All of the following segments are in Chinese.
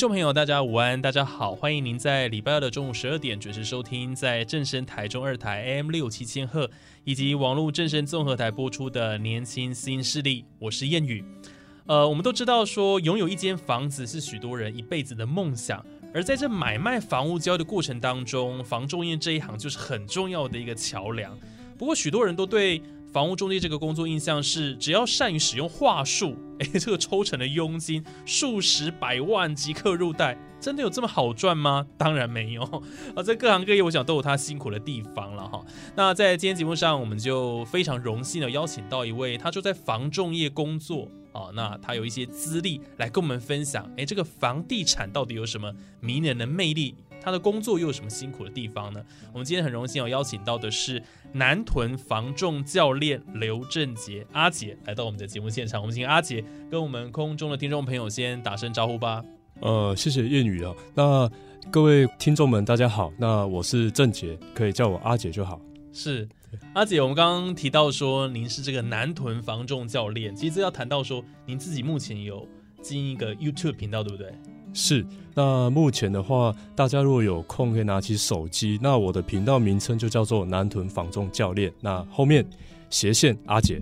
众朋友，大家午安，大家好，欢迎您在礼拜二的中午十二点准时收听，在正声台中二台 M 六七千赫以及网络正声综合台播出的《年轻新势力》，我是谚语。呃，我们都知道说，拥有一间房子是许多人一辈子的梦想，而在这买卖房屋交易的过程当中，房仲业这一行就是很重要的一个桥梁。不过，许多人都对房屋中介这个工作印象是，只要善于使用话术，哎，这个抽成的佣金数十百万即刻入袋，真的有这么好赚吗？当然没有 啊！在各行各业，我想都有他辛苦的地方了哈。那在今天节目上，我们就非常荣幸的邀请到一位，他就在房仲业工作啊，那他有一些资历来跟我们分享，哎，这个房地产到底有什么迷人的魅力？他的工作又有什么辛苦的地方呢？我们今天很荣幸有邀请到的是南屯防重教练刘正杰阿杰来到我们的节目现场。我们请阿杰跟我们空中的听众朋友先打声招呼吧。呃，谢谢谚语啊。那各位听众们，大家好。那我是正杰，可以叫我阿杰就好。是阿姐，我们刚刚提到说您是这个南屯防重教练，其实要谈到说您自己目前有经营一个 YouTube 频道，对不对？是，那目前的话，大家如果有空可以拿起手机，那我的频道名称就叫做南屯防重教练，那后面斜线阿姐。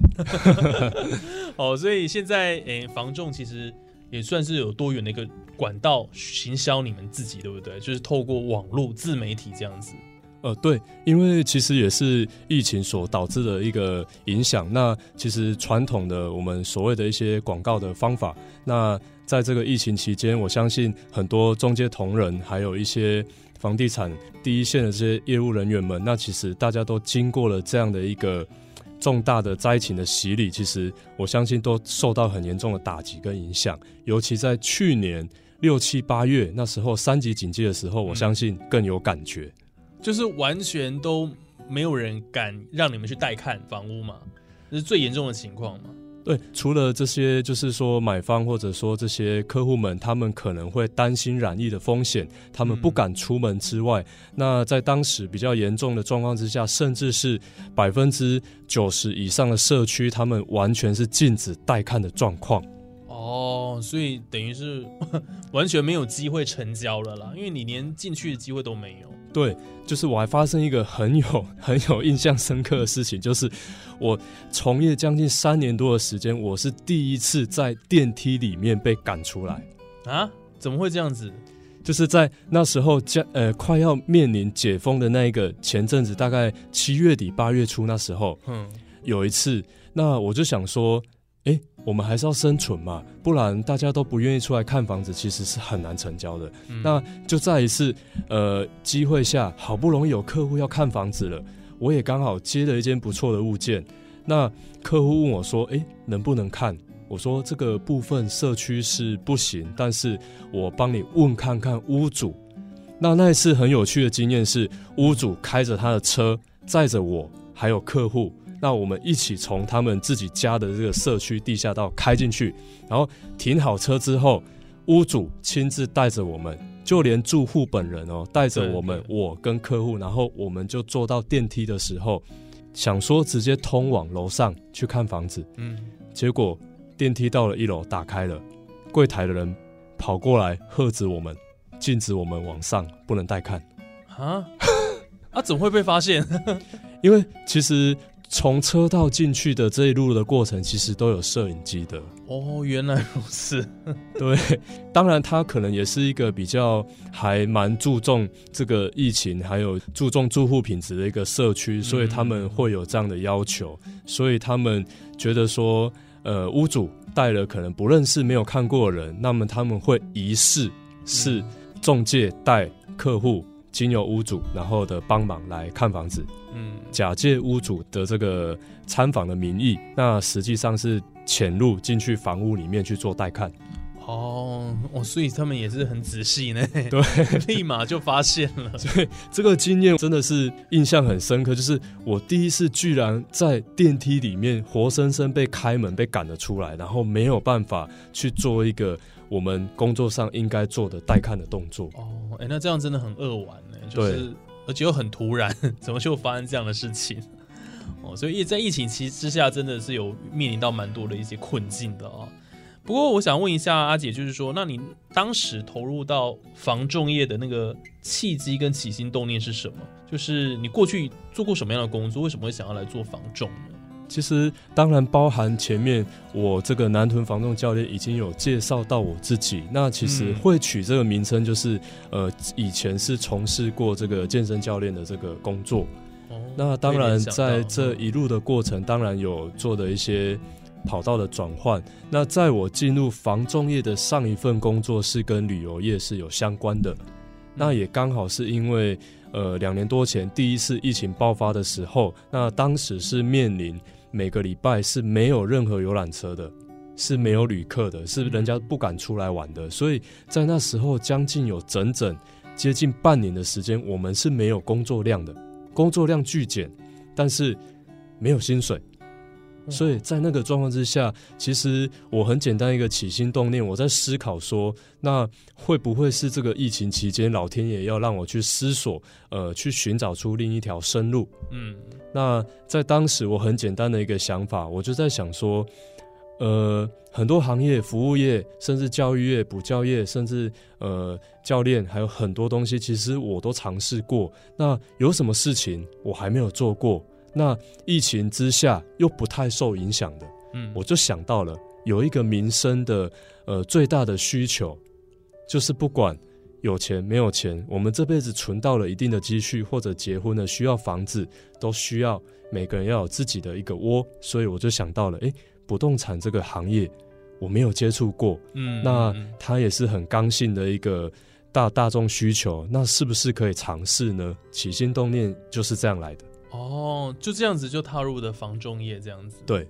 哦，所以现在诶，防重其实也算是有多元的一个管道行销你们自己，对不对？就是透过网络自媒体这样子。呃，对，因为其实也是疫情所导致的一个影响。那其实传统的我们所谓的一些广告的方法，那在这个疫情期间，我相信很多中介同仁，还有一些房地产第一线的这些业务人员们，那其实大家都经过了这样的一个重大的灾情的洗礼，其实我相信都受到很严重的打击跟影响。尤其在去年六七八月那时候三级警戒的时候，我相信更有感觉。就是完全都没有人敢让你们去带看房屋嘛，这是最严重的情况嘛。对，除了这些，就是说买方或者说这些客户们，他们可能会担心染疫的风险，他们不敢出门之外，那在当时比较严重的状况之下，甚至是百分之九十以上的社区，他们完全是禁止带看的状况。哦，所以等于是 完全没有机会成交了啦，因为你连进去的机会都没有。对，就是我还发生一个很有很有印象深刻的事情，就是我从业将近三年多的时间，我是第一次在电梯里面被赶出来啊！怎么会这样子？就是在那时候将呃快要面临解封的那一个前阵子，大概七月底八月初那时候，嗯，有一次，那我就想说。哎，我们还是要生存嘛，不然大家都不愿意出来看房子，其实是很难成交的。那就在一次呃机会下，好不容易有客户要看房子了，我也刚好接了一间不错的物件。那客户问我说：“哎，能不能看？”我说：“这个部分社区是不行，但是我帮你问看看屋主。”那那一次很有趣的经验是，屋主开着他的车载着我还有客户。那我们一起从他们自己家的这个社区地下道开进去，然后停好车之后，屋主亲自带着我们，就连住户本人哦，带着我们，我跟客户，然后我们就坐到电梯的时候，想说直接通往楼上去看房子，嗯，结果电梯到了一楼，打开了，柜台的人跑过来喝止我们，禁止我们往上，不能带看，啊，啊，怎么会被发现？因为其实。从车道进去的这一路的过程，其实都有摄影机的。哦，原来如此。对，当然他可能也是一个比较还蛮注重这个疫情，还有注重住户品质的一个社区，所以他们会有这样的要求。所以他们觉得说，呃，屋主。带了可能不认识、没有看过的人，那么他们会疑似是中介带客户经由屋主，然后的帮忙来看房子，嗯，假借屋主的这个参访的名义，那实际上是潜入进去房屋里面去做带看。哦，哦，所以他们也是很仔细呢，对，立马就发现了。所以这个经验真的是印象很深刻，就是我第一次居然在电梯里面活生生被开门被赶了出来，然后没有办法去做一个我们工作上应该做的待看的动作。哦，哎，那这样真的很扼腕呢，就是而且又很突然，怎么就发生这样的事情？哦，所以在疫情期之下，真的是有面临到蛮多的一些困境的哦。不过我想问一下阿姐，就是说，那你当时投入到防重业的那个契机跟起心动念是什么？就是你过去做过什么样的工作？为什么会想要来做防重呢？其实当然包含前面我这个南屯防重教练已经有介绍到我自己。那其实会取这个名称，就是呃以前是从事过这个健身教练的这个工作。哦，那当然在这一路的过程，当然有做的一些。跑道的转换，那在我进入防重业的上一份工作是跟旅游业是有相关的，那也刚好是因为呃两年多前第一次疫情爆发的时候，那当时是面临每个礼拜是没有任何游览车的，是没有旅客的，是人家不敢出来玩的，所以在那时候将近有整整接近半年的时间，我们是没有工作量的，工作量巨减，但是没有薪水。所以在那个状况之下，其实我很简单一个起心动念，我在思考说，那会不会是这个疫情期间，老天爷要让我去思索，呃，去寻找出另一条生路？嗯，那在当时我很简单的一个想法，我就在想说，呃，很多行业，服务业，甚至教育业、补教业，甚至呃教练，还有很多东西，其实我都尝试过。那有什么事情我还没有做过？那疫情之下又不太受影响的，嗯，我就想到了有一个民生的呃最大的需求，就是不管有钱没有钱，我们这辈子存到了一定的积蓄或者结婚了需要房子，都需要每个人要有自己的一个窝，所以我就想到了，哎，不动产这个行业我没有接触过，嗯，那它也是很刚性的一个大大众需求，那是不是可以尝试呢？起心动念就是这样来的。哦，就这样子就踏入的房仲业这样子，对，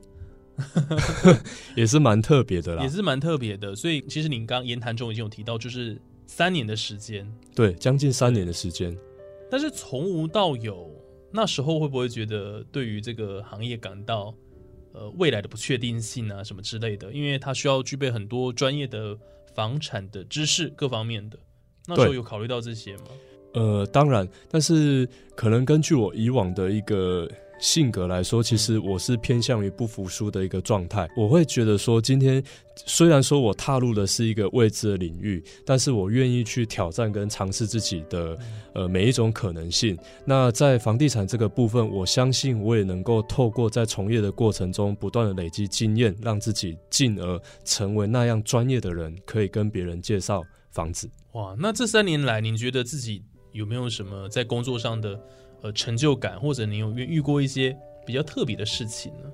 也是蛮特别的啦，也是蛮特别的。所以其实您刚言谈中已经有提到，就是三年的时间，对，将近三年的时间。但是从无到有，那时候会不会觉得对于这个行业感到呃未来的不确定性啊什么之类的？因为它需要具备很多专业的房产的知识各方面的，那时候有考虑到这些吗？呃，当然，但是可能根据我以往的一个性格来说，其实我是偏向于不服输的一个状态。我会觉得说，今天虽然说我踏入的是一个未知的领域，但是我愿意去挑战跟尝试自己的呃每一种可能性。那在房地产这个部分，我相信我也能够透过在从业的过程中不断的累积经验，让自己进而成为那样专业的人，可以跟别人介绍房子。哇，那这三年来，您觉得自己？有没有什么在工作上的呃成就感，或者你有遇遇过一些比较特别的事情呢？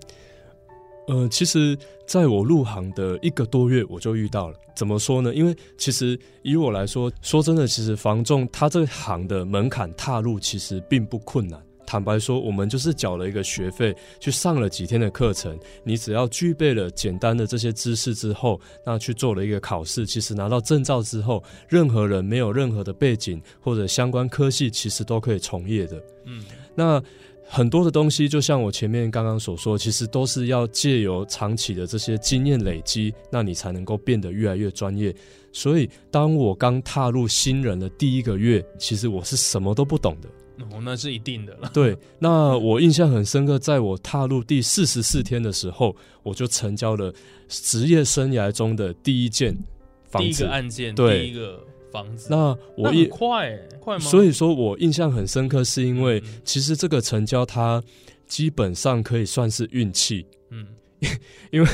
呃，其实在我入行的一个多月，我就遇到了。怎么说呢？因为其实以我来说，说真的，其实房仲他这行的门槛踏入其实并不困难。坦白说，我们就是缴了一个学费，去上了几天的课程。你只要具备了简单的这些知识之后，那去做了一个考试。其实拿到证照之后，任何人没有任何的背景或者相关科系，其实都可以从业的。嗯，那很多的东西，就像我前面刚刚所说，其实都是要借由长期的这些经验累积，那你才能够变得越来越专业。所以，当我刚踏入新人的第一个月，其实我是什么都不懂的。哦，那是一定的了。对，那我印象很深刻，在我踏入第四十四天的时候，我就成交了职业生涯中的第一件房子，第一个案件，第一个房子。那我一快快吗？所以说我印象很深刻，是因为其实这个成交它基本上可以算是运气。嗯，因为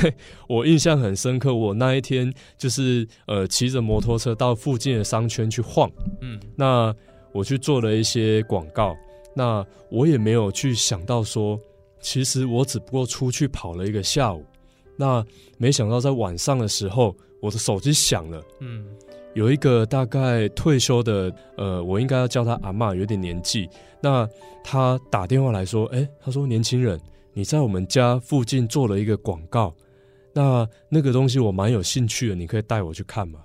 我印象很深刻，我那一天就是呃骑着摩托车到附近的商圈去晃。嗯，那。我去做了一些广告，那我也没有去想到说，其实我只不过出去跑了一个下午，那没想到在晚上的时候，我的手机响了，嗯，有一个大概退休的，呃，我应该要叫他阿妈，有点年纪。那他打电话来说，哎，他说年轻人，你在我们家附近做了一个广告，那那个东西我蛮有兴趣的，你可以带我去看吗？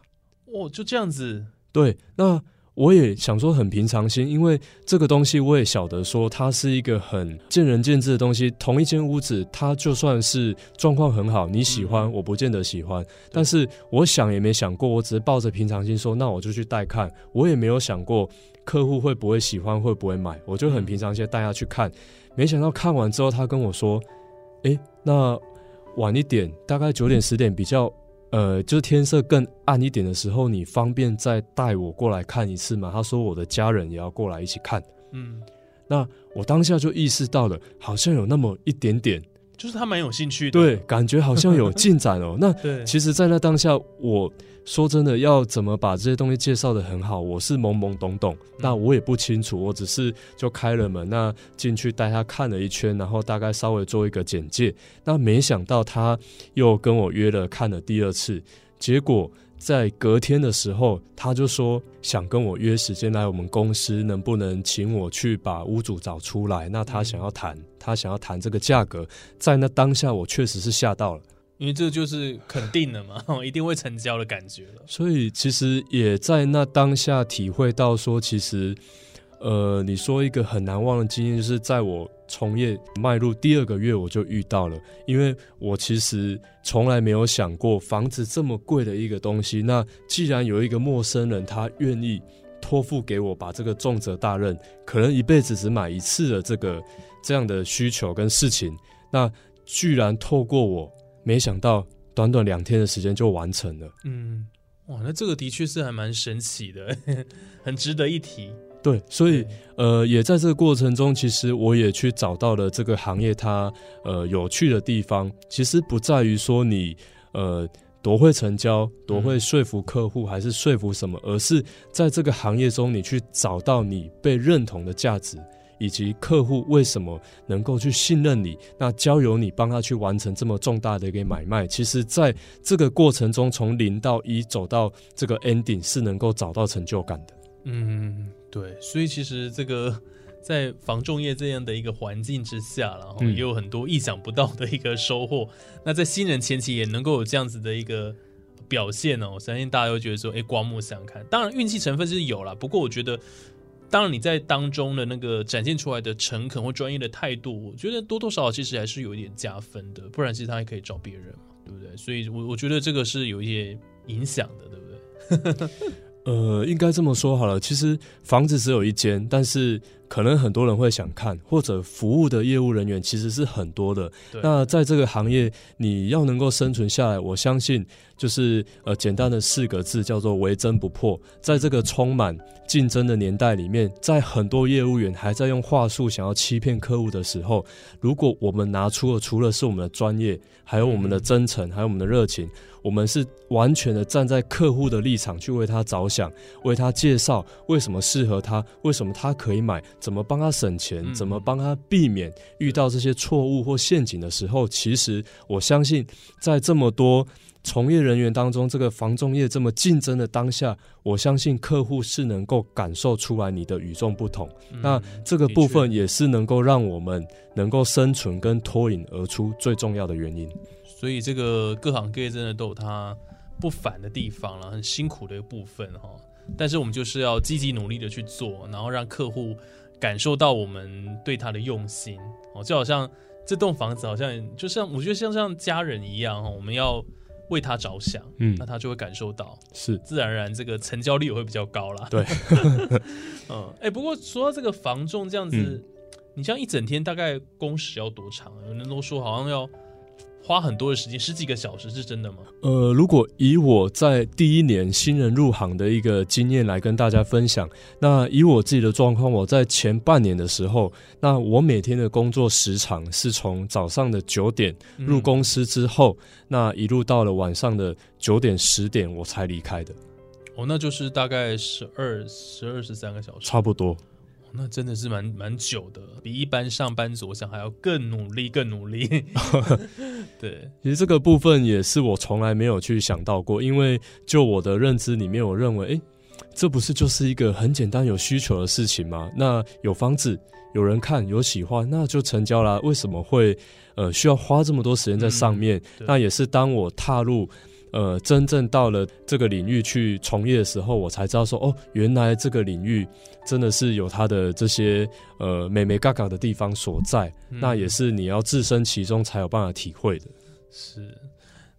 哦，就这样子，对，那。我也想说很平常心，因为这个东西我也晓得说它是一个很见仁见智的东西。同一间屋子，它就算是状况很好，你喜欢，我不见得喜欢。但是我想也没想过，我只是抱着平常心说，那我就去带看。我也没有想过客户会不会喜欢，会不会买，我就很平常心带他去看。没想到看完之后，他跟我说：“诶，那晚一点，大概九点十点比较。”呃，就是天色更暗一点的时候，你方便再带我过来看一次吗？他说我的家人也要过来一起看。嗯，那我当下就意识到了，好像有那么一点点。就是他蛮有兴趣的，对，感觉好像有进展哦。那其实，在那当下，我说真的，要怎么把这些东西介绍的很好，我是懵懵懂懂，那我也不清楚，我只是就开了门，那进去带他看了一圈，然后大概稍微做一个简介。那没想到他又跟我约了看了第二次，结果。在隔天的时候，他就说想跟我约时间来我们公司，能不能请我去把屋主找出来？那他想要谈，他想要谈这个价格。在那当下，我确实是吓到了，因为这就是肯定的嘛，一定会成交的感觉了。所以其实也在那当下体会到说，其实。呃，你说一个很难忘的经验，就是在我从业迈入第二个月，我就遇到了。因为我其实从来没有想过房子这么贵的一个东西。那既然有一个陌生人，他愿意托付给我，把这个重责大任，可能一辈子只买一次的这个这样的需求跟事情，那居然透过我，没想到短短两天的时间就完成了。嗯，哇，那这个的确是还蛮神奇的，很值得一提。对，所以呃，也在这个过程中，其实我也去找到了这个行业它呃有趣的地方。其实不在于说你呃多会成交，多会说服客户，还是说服什么，而是在这个行业中，你去找到你被认同的价值，以及客户为什么能够去信任你，那交由你帮他去完成这么重大的一个买卖。其实，在这个过程中，从零到一走到这个 ending，是能够找到成就感的。嗯。对，所以其实这个 在防重业这样的一个环境之下，然后也有很多意想不到的一个收获。那在新人前期也能够有这样子的一个表现呢，我相信大家都觉得说，哎，刮目相看。当然运气成分是有了，不过我觉得，当然你在当中的那个展现出来的诚恳或专业的态度，我觉得多多少少其实还是有一点加分的。不然其实他还可以找别人嘛，对不对？所以，我我觉得这个是有一些影响的，对不对？呃，应该这么说好了。其实房子只有一间，但是可能很多人会想看，或者服务的业务人员其实是很多的。那在这个行业，你要能够生存下来，我相信就是呃简单的四个字，叫做“唯真不破”。在这个充满竞争的年代里面，在很多业务员还在用话术想要欺骗客户的时候，如果我们拿出了除了是我们的专业，还有我们的真诚，还有我们的热情。我们是完全的站在客户的立场去为他着想，为他介绍为什么适合他，为什么他可以买，怎么帮他省钱，怎么帮他避免遇到这些错误或陷阱的时候，其实我相信，在这么多从业人员当中，这个房仲业这么竞争的当下，我相信客户是能够感受出来你的与众不同。那这个部分也是能够让我们能够生存跟脱颖而出最重要的原因。所以这个各行各业真的都有它不凡的地方了，很辛苦的一个部分哈。但是我们就是要积极努力的去做，然后让客户感受到我们对他的用心哦。就好像这栋房子，好像就像我觉得像像家人一样哈，我们要为他着想，嗯，那他就会感受到，是自然而然这个成交率也会比较高啦。对，嗯，哎，不过说到这个防重这样子，你像一整天大概工时要多长？有人都说好像要。花很多的时间，十几个小时，是真的吗？呃，如果以我在第一年新人入行的一个经验来跟大家分享，那以我自己的状况，我在前半年的时候，那我每天的工作时长是从早上的九点入公司之后，那一路到了晚上的九点十点我才离开的。哦，那就是大概十二、十二十三个小时，差不多。那真的是蛮蛮久的，比一般上班族我想还要更努力，更努力。对，其实这个部分也是我从来没有去想到过，因为就我的认知里面，我认为，哎，这不是就是一个很简单有需求的事情吗？那有房子，有人看，有喜欢，那就成交了。为什么会呃需要花这么多时间在上面？那也是当我踏入。呃，真正到了这个领域去从业的时候，我才知道说，哦，原来这个领域真的是有它的这些呃美美嘎嘎的地方所在。那也是你要置身其中才有办法体会的。是。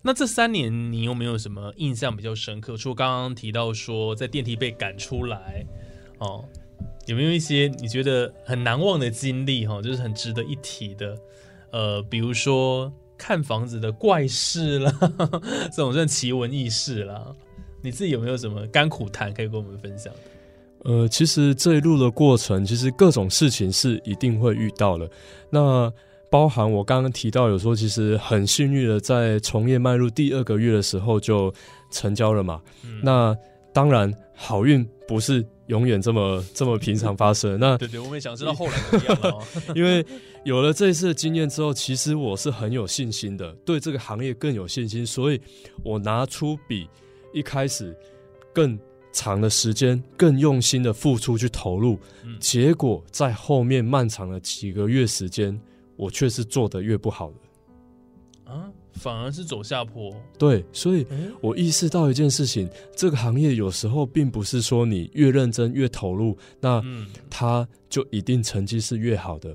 那这三年你有没有什么印象比较深刻？除了刚刚提到说在电梯被赶出来，哦，有没有一些你觉得很难忘的经历？哈，就是很值得一提的。呃，比如说。看房子的怪事啦，这种算奇闻异事啦。你自己有没有什么甘苦谈可以跟我们分享？呃，其实这一路的过程，其实各种事情是一定会遇到的。那包含我刚刚提到，有时候其实很幸运的，在从业迈入第二个月的时候就成交了嘛。那当然，好运不是永远这么这么平常发生。那对对，我们也想知道后来怎么样了。因为有了这一次的经验之后，其实我是很有信心的，对这个行业更有信心，所以我拿出比一开始更长的时间、更用心的付出去投入。结果在后面漫长的几个月时间，我却是做的越不好的啊。反而是走下坡，对，所以我意识到一件事情：这个行业有时候并不是说你越认真越投入，那它就一定成绩是越好的。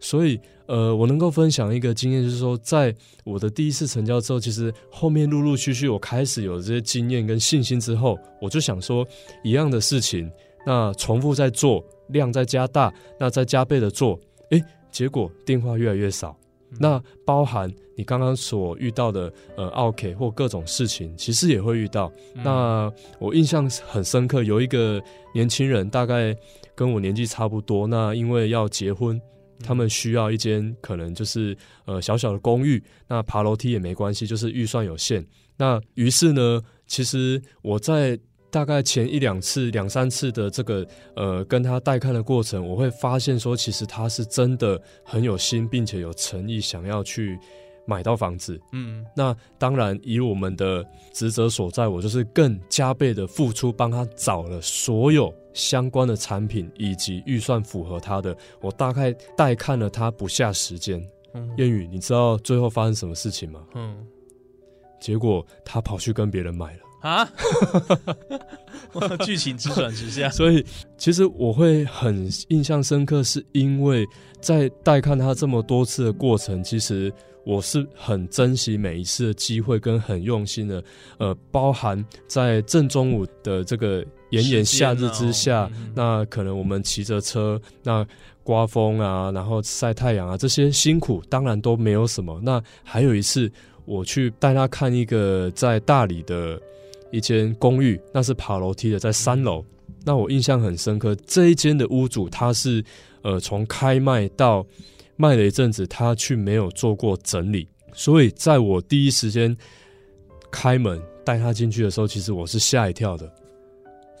所以，呃，我能够分享一个经验，就是说，在我的第一次成交之后，其实后面陆陆续续我开始有这些经验跟信心之后，我就想说，一样的事情，那重复在做，量在加大，那再加倍的做，诶，结果电话越来越少。那包含你刚刚所遇到的呃，OK 或各种事情，其实也会遇到。那我印象很深刻，有一个年轻人，大概跟我年纪差不多。那因为要结婚，他们需要一间可能就是呃小小的公寓。那爬楼梯也没关系，就是预算有限。那于是呢，其实我在。大概前一两次、两三次的这个呃跟他带看的过程，我会发现说，其实他是真的很有心，并且有诚意，想要去买到房子。嗯，那当然以我们的职责所在，我就是更加倍的付出，帮他找了所有相关的产品以及预算符合他的。我大概带看了他不下时间。谚语，你知道最后发生什么事情吗？嗯，结果他跑去跟别人买了。啊，剧情直转直下，所以其实我会很印象深刻，是因为在带看他这么多次的过程，其实我是很珍惜每一次的机会，跟很用心的，呃，包含在正中午的这个炎炎夏日之下，那可能我们骑着车，那刮风啊，然后晒太阳啊，这些辛苦当然都没有什么。那还有一次，我去带他看一个在大理的。一间公寓，那是爬楼梯的，在三楼。那我印象很深刻，这一间的屋主他是，呃，从开卖到卖了一阵子，他却没有做过整理，所以在我第一时间开门带他进去的时候，其实我是吓一跳的。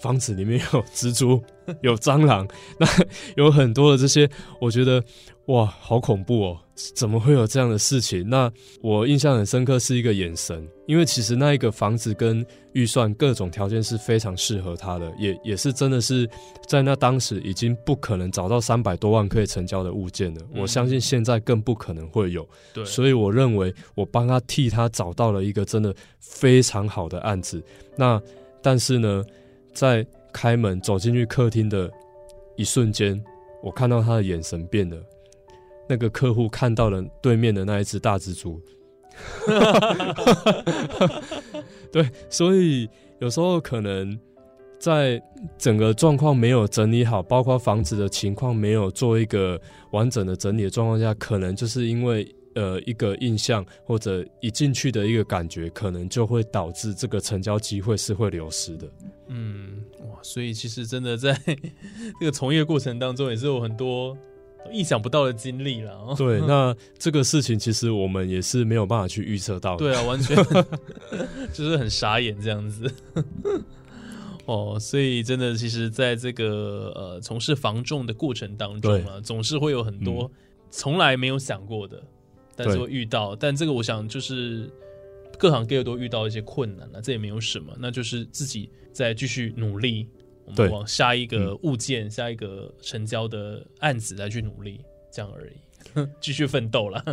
房子里面有蜘蛛，有蟑螂，那有很多的这些，我觉得哇，好恐怖哦！怎么会有这样的事情？那我印象很深刻是一个眼神，因为其实那一个房子跟预算各种条件是非常适合他的，也也是真的是在那当时已经不可能找到三百多万可以成交的物件了。我相信现在更不可能会有，对，所以我认为我帮他替他找到了一个真的非常好的案子。那但是呢？在开门走进去客厅的一瞬间，我看到他的眼神变了。那个客户看到了对面的那一只大蜘蛛。对，所以有时候可能在整个状况没有整理好，包括房子的情况没有做一个完整的整理的状况下，可能就是因为。呃，一个印象或者一进去的一个感觉，可能就会导致这个成交机会是会流失的。嗯，哇，所以其实真的在 这个从业过程当中，也是有很多意想不到的经历了。对，那这个事情其实我们也是没有办法去预测到。对啊，完全就是很傻眼这样子。哦，所以真的，其实在这个呃从事防重的过程当中啊，总是会有很多从来没有想过的，但是会遇到。但这个我想就是各行各业都遇到一些困难了，这也没有什么，那就是自己再继续努力，我们往下一个物件、下一个成交的案子来去努力，这样而已，继续奋斗了。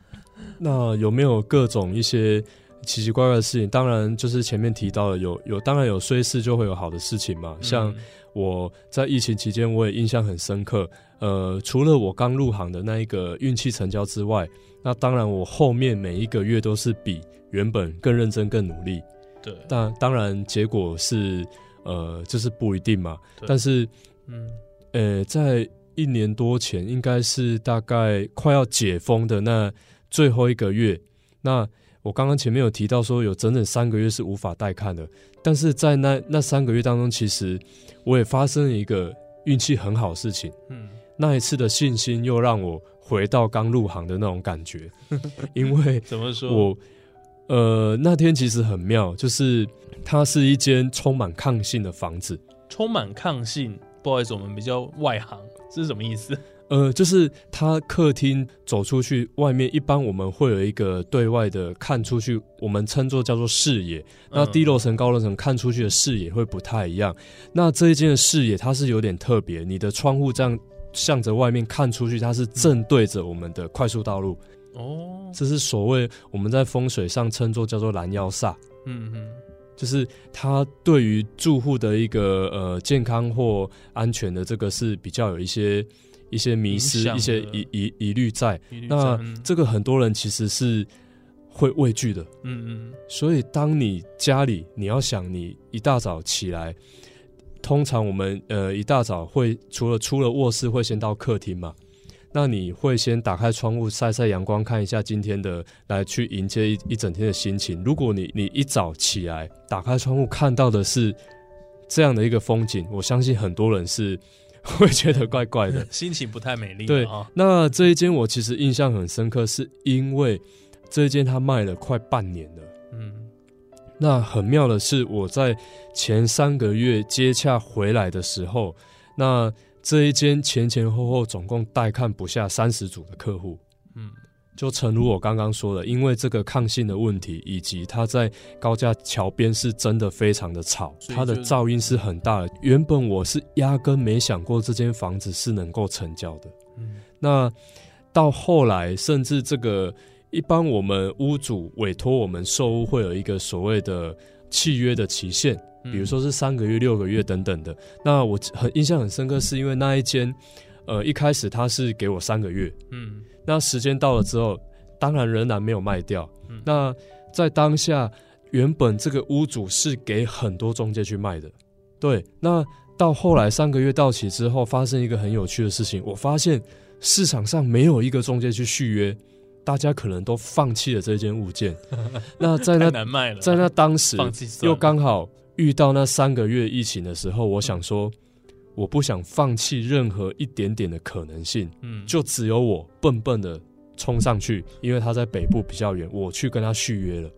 那有没有各种一些？奇奇怪怪的事情，当然就是前面提到的，有有当然有衰事就会有好的事情嘛。像我在疫情期间，我也印象很深刻。呃，除了我刚入行的那一个运气成交之外，那当然我后面每一个月都是比原本更认真、更努力。对，但当然结果是呃，就是不一定嘛。但是，嗯，呃，在一年多前，应该是大概快要解封的那最后一个月，那。我刚刚前面有提到说，有整整三个月是无法带看的，但是在那那三个月当中，其实我也发生了一个运气很好的事情。嗯，那一次的信心又让我回到刚入行的那种感觉，因为怎么说？我呃那天其实很妙，就是它是一间充满抗性的房子，充满抗性。不好意思，我们比较外行，这是什么意思？呃，就是它客厅走出去外面，一般我们会有一个对外的看出去，我们称作叫做视野。那低楼层、高楼层看出去的视野会不太一样。那这一间的视野它是有点特别，你的窗户这样向着外面看出去，它是正对着我们的快速道路。哦，这是所谓我们在风水上称作叫做拦腰煞。嗯嗯，就是它对于住户的一个呃健康或安全的这个是比较有一些。一些迷失，一些疑疑疑虑在，那这个很多人其实是会畏惧的，嗯嗯。所以当你家里你要想，你一大早起来，通常我们呃一大早会除了出了卧室会先到客厅嘛，那你会先打开窗户晒晒阳光，看一下今天的，来去迎接一一整天的心情。如果你你一早起来打开窗户看到的是这样的一个风景，我相信很多人是。会觉得怪怪的，心情不太美丽。对啊，那这一间我其实印象很深刻，是因为这一间它卖了快半年了。嗯，那很妙的是，我在前三个月接洽回来的时候，那这一间前前后后总共带看不下三十组的客户。嗯。就诚如我刚刚说的，因为这个抗性的问题，以及它在高架桥边是真的非常的吵，它的噪音是很大的。原本我是压根没想过这间房子是能够成交的。嗯，那到后来，甚至这个一般我们屋主委托我们售屋会有一个所谓的契约的期限，比如说是三个月、六个月等等的。那我很印象很深刻，是因为那一间，呃，一开始他是给我三个月。嗯。那时间到了之后，当然仍然没有卖掉。那在当下，原本这个屋主是给很多中介去卖的。对，那到后来三个月到期之后，发生一个很有趣的事情，我发现市场上没有一个中介去续约，大家可能都放弃了这件物件。那在那难卖了，在那当时又刚好遇到那三个月疫情的时候，我想说。我不想放弃任何一点点的可能性，嗯，就只有我笨笨的冲上去，因为他在北部比较远，我去跟他续约了。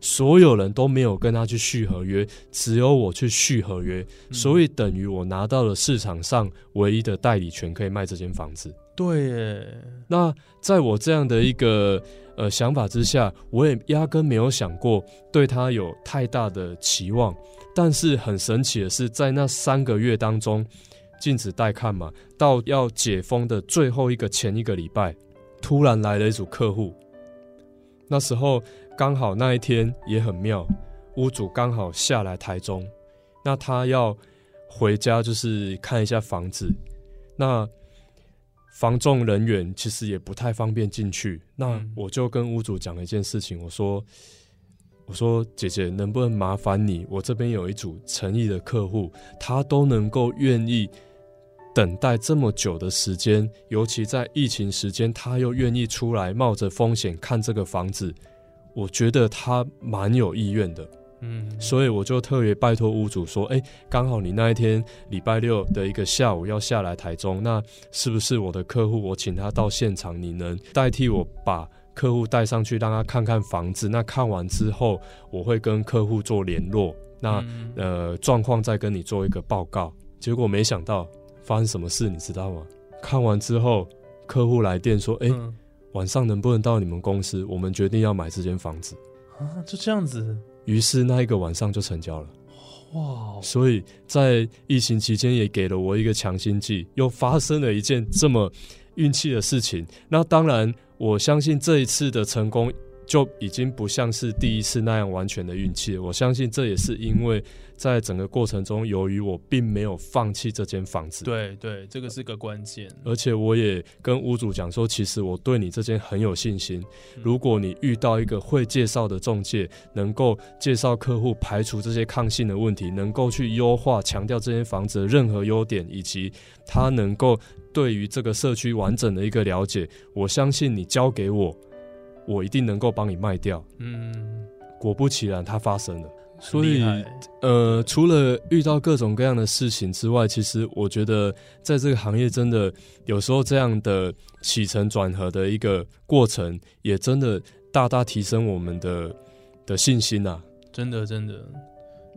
所有人都没有跟他去续合约，只有我去续合约，所以等于我拿到了市场上唯一的代理权，可以卖这间房子。对，耶那在我这样的一个呃想法之下，我也压根没有想过对他有太大的期望。但是很神奇的是，在那三个月当中，禁止带看嘛，到要解封的最后一个前一个礼拜，突然来了一组客户。那时候刚好那一天也很妙，屋主刚好下来台中，那他要回家就是看一下房子，那房仲人员其实也不太方便进去，那我就跟屋主讲了一件事情，我说。我说：“姐姐，能不能麻烦你？我这边有一组诚意的客户，他都能够愿意等待这么久的时间，尤其在疫情时间，他又愿意出来冒着风险看这个房子，我觉得他蛮有意愿的。嗯，所以我就特别拜托屋主说：，哎，刚好你那一天礼拜六的一个下午要下来台中，那是不是我的客户？我请他到现场，你能代替我把？”客户带上去，让他看看房子。那看完之后，我会跟客户做联络，那呃状况再跟你做一个报告。结果没想到发生什么事，你知道吗？看完之后，客户来电说：“哎，晚上能不能到你们公司？我们决定要买这间房子。”啊，就这样子。于是那一个晚上就成交了。哇！所以在疫情期间也给了我一个强心剂，又发生了一件这么运气的事情。那当然，我相信这一次的成功。就已经不像是第一次那样完全的运气。我相信这也是因为在整个过程中，由于我并没有放弃这间房子。对对，这个是个关键。而且我也跟屋主讲说，其实我对你这间很有信心。如果你遇到一个会介绍的中介，能够介绍客户排除这些抗性的问题，能够去优化、强调这间房子的任何优点，以及他能够对于这个社区完整的一个了解，我相信你交给我。我一定能够帮你卖掉。嗯，果不其然，它发生了。所以，呃，除了遇到各种各样的事情之外，其实我觉得在这个行业，真的有时候这样的起承转合的一个过程，也真的大大提升我们的的信心呐。真的，真的，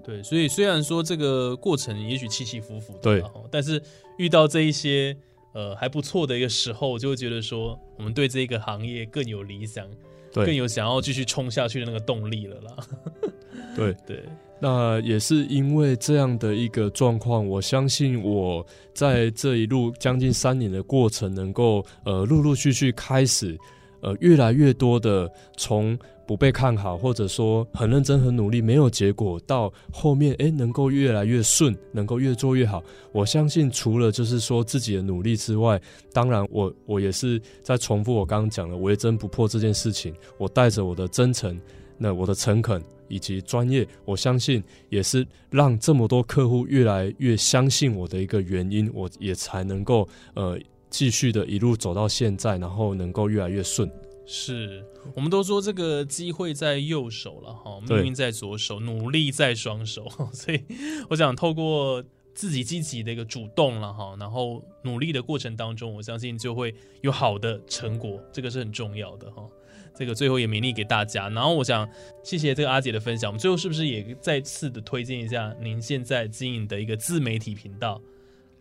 对。所以，虽然说这个过程也许起起伏伏，对，但是遇到这一些。呃，还不错的一个时候，就会觉得说，我们对这个行业更有理想，更有想要继续冲下去的那个动力了啦。对对，那也是因为这样的一个状况，我相信我在这一路将近三年的过程，能够呃陆陆续续开始呃越来越多的从。不被看好，或者说很认真、很努力，没有结果，到后面哎，能够越来越顺，能够越做越好。我相信，除了就是说自己的努力之外，当然我我也是在重复我刚刚讲的“为真不破”这件事情。我带着我的真诚、那我的诚恳以及专业，我相信也是让这么多客户越来越相信我的一个原因。我也才能够呃继续的一路走到现在，然后能够越来越顺。是我们都说这个机会在右手了哈，命运在左手，努力在双手。所以我想透过自己积极的一个主动了哈，然后努力的过程当中，我相信就会有好的成果，这个是很重要的哈。这个最后也勉励给大家。然后我想谢谢这个阿姐的分享，我们最后是不是也再次的推荐一下您现在经营的一个自媒体频道？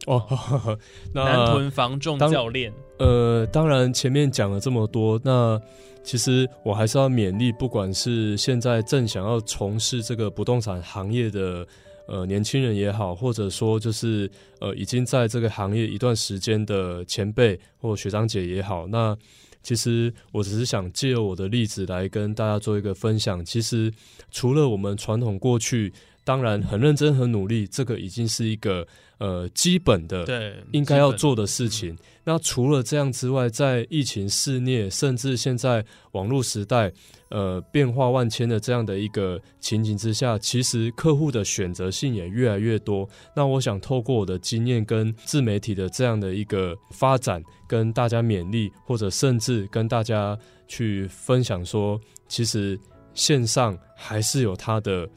哦，南屯防重教练。呃，当然前面讲了这么多，那其实我还是要勉励，不管是现在正想要从事这个不动产行业的呃年轻人也好，或者说就是呃已经在这个行业一段时间的前辈或学长姐也好，那其实我只是想借我的例子来跟大家做一个分享。其实除了我们传统过去。当然，很认真、很努力，这个已经是一个呃基本的，对，应该要做的事情。那除了这样之外，在疫情肆虐，甚至现在网络时代，呃，变化万千的这样的一个情景之下，其实客户的选择性也越来越多。那我想透过我的经验跟自媒体的这样的一个发展，跟大家勉励，或者甚至跟大家去分享说，其实线上还是有它的。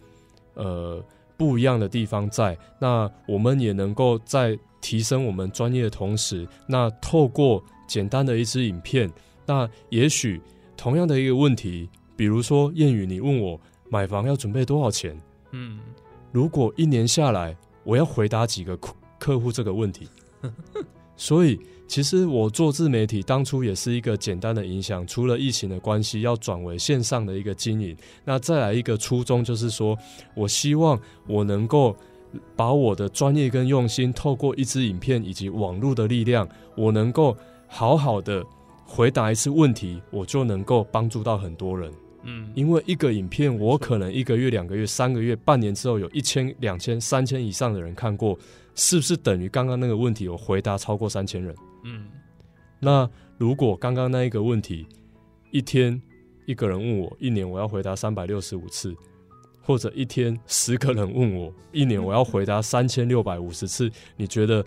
呃，不一样的地方在那，我们也能够在提升我们专业的同时，那透过简单的一支影片，那也许同样的一个问题，比如说谚语，你问我买房要准备多少钱？嗯，如果一年下来，我要回答几个客客户这个问题，所以。其实我做自媒体当初也是一个简单的影响，除了疫情的关系，要转为线上的一个经营。那再来一个初衷就是说，我希望我能够把我的专业跟用心，透过一支影片以及网络的力量，我能够好好的回答一次问题，我就能够帮助到很多人。嗯，因为一个影片，我可能一个月、两个月、三个月、半年之后，有一千、两千、三千以上的人看过，是不是等于刚刚那个问题我回答超过三千人？嗯，那如果刚刚那一个问题，一天一个人问我，一年我要回答三百六十五次，或者一天十个人问我，一年我要回答三千六百五十次，你觉得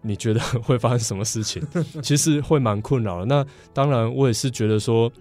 你觉得会发生什么事情？其实会蛮困扰的。那当然，我也是觉得说，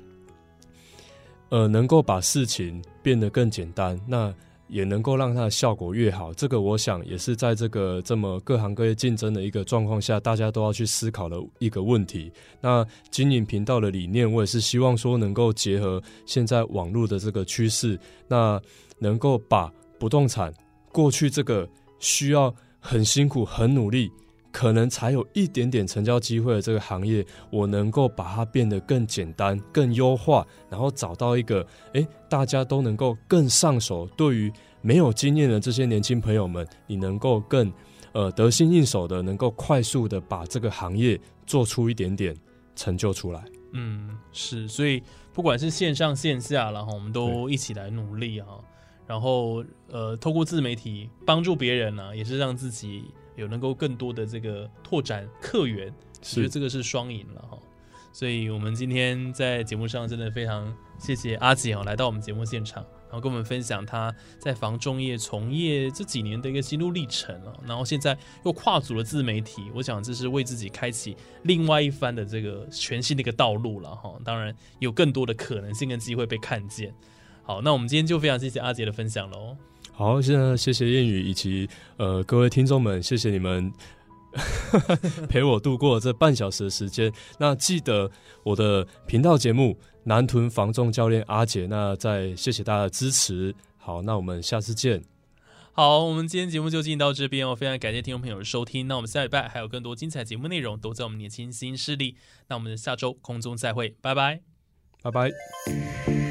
呃，能够把事情变得更简单。那也能够让它的效果越好，这个我想也是在这个这么各行各业竞争的一个状况下，大家都要去思考的一个问题。那经营频道的理念，我也是希望说能够结合现在网络的这个趋势，那能够把不动产过去这个需要很辛苦、很努力，可能才有一点点成交机会的这个行业，我能够把它变得更简单、更优化，然后找到一个诶，大家都能够更上手。对于没有经验的这些年轻朋友们，你能够更呃得心应手的，能够快速的把这个行业做出一点点成就出来。嗯，是，所以不管是线上线下，然后我们都一起来努力啊。然后，呃，透过自媒体帮助别人呢，也是让自己有能够更多的这个拓展客源，我觉得这个是双赢了哈。所以我们今天在节目上真的非常谢谢阿姐哦，来到我们节目现场，然后跟我们分享他在房仲业从业这几年的一个心路历程啊。然后现在又跨足了自媒体，我想这是为自己开启另外一番的这个全新的一个道路了哈。当然有更多的可能性跟机会被看见。好，那我们今天就非常谢谢阿杰的分享喽。好，现在谢谢谚语以及呃各位听众们，谢谢你们 陪我度过这半小时的时间。那记得我的频道节目南屯防重教练阿杰。那再谢谢大家的支持。好，那我们下次见。好，我们今天节目就进行到这边哦，非常感谢听众朋友的收听。那我们下礼拜还有更多精彩节目内容都在我们年轻新势力。那我们下周空中再会，拜拜，拜拜。